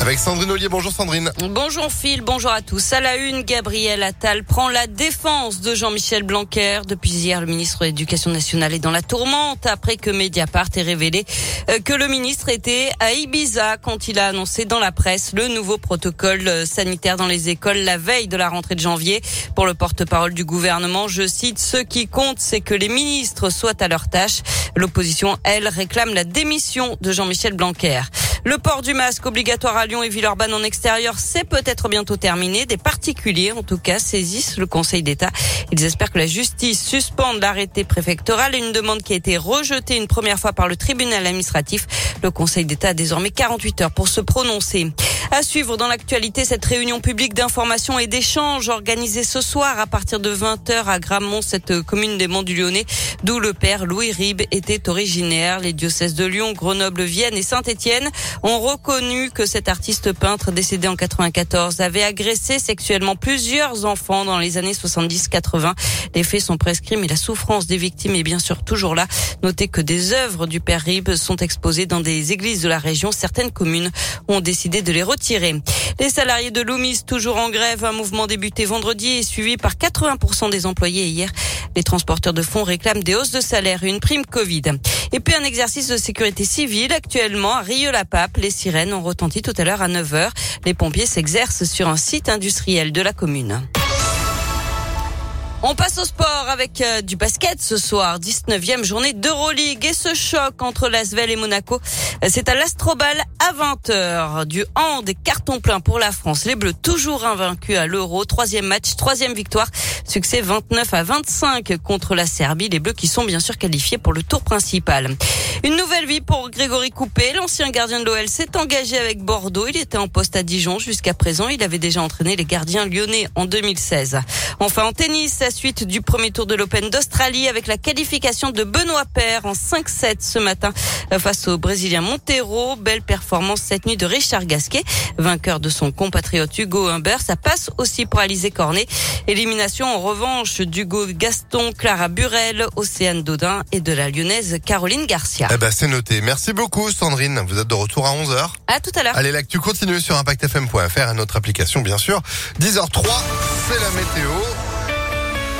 Avec Sandrine Ollier. Bonjour Sandrine. Bonjour Phil, bonjour à tous. À la une, Gabriel Attal prend la défense de Jean-Michel Blanquer. Depuis hier, le ministre de l'Éducation nationale est dans la tourmente après que Mediapart ait révélé euh, que le ministre était à Ibiza quand il a annoncé dans la presse le nouveau protocole euh, sanitaire dans les écoles la veille de la rentrée de janvier. Pour le porte-parole du gouvernement, je cite, ce qui compte, c'est que les ministres soient à leur tâche. L'opposition, elle, réclame la démission de Jean-Michel Blanquer. Le port du masque obligatoire à Lyon et Villeurbanne en extérieur, c'est peut-être bientôt terminé. Des particuliers, en tout cas, saisissent le Conseil d'État. Ils espèrent que la justice suspende l'arrêté préfectoral, une demande qui a été rejetée une première fois par le tribunal administratif. Le Conseil d'État a désormais 48 heures pour se prononcer. À suivre dans l'actualité, cette réunion publique d'information et d'échange organisée ce soir à partir de 20h à Gramont, cette commune des Monts du Lyonnais, d'où le père Louis Ribes était originaire. Les diocèses de Lyon, Grenoble, Vienne et Saint-Étienne ont reconnu que cet artiste peintre décédé en 94 avait agressé sexuellement plusieurs enfants dans les années 70-80. Les faits sont prescrits, mais la souffrance des victimes est bien sûr toujours là. Notez que des œuvres du père Ribes sont exposées dans des églises de la région. Certaines communes ont décidé de les retirer. Les salariés de Loomis, toujours en grève, un mouvement débuté vendredi et suivi par 80% des employés hier. Les transporteurs de fonds réclament des hausses de salaire et une prime Covid. Et puis un exercice de sécurité civile actuellement à Rieux-la-Pape. Les sirènes ont retenti tout à l'heure à 9h. Les pompiers s'exercent sur un site industriel de la commune. On passe au sport avec euh, du basket ce soir, 19e journée d'Euroleague et ce choc entre l'Asvel et Monaco, euh, c'est à l'Astrobal à 20h. Du hand des cartons pleins pour la France. Les Bleus toujours invaincus à l'Euro, troisième match, troisième victoire, succès 29 à 25 contre la Serbie. Les Bleus qui sont bien sûr qualifiés pour le tour principal. Une nouvelle vie pour Grégory Coupé, l'ancien gardien de l'OL s'est engagé avec Bordeaux. Il était en poste à Dijon jusqu'à présent. Il avait déjà entraîné les gardiens lyonnais en 2016. Enfin en tennis, la suite du premier tour de l'Open d'Australie avec la qualification de Benoît Paire en 5-7 ce matin face au Brésilien Montero. Belle performance cette nuit de Richard Gasquet, vainqueur de son compatriote Hugo Humbert. Ça passe aussi pour Alizé Cornet. Élimination en revanche d'Hugo Gaston, Clara Burel, Océane Dodin et de la lyonnaise Caroline Garcia. Eh ben, c'est noté. Merci beaucoup Sandrine. Vous êtes de retour à 11h. À tout à l'heure. Allez, tu continues sur impactfm.fr et notre application bien sûr. 10h03, c'est la météo.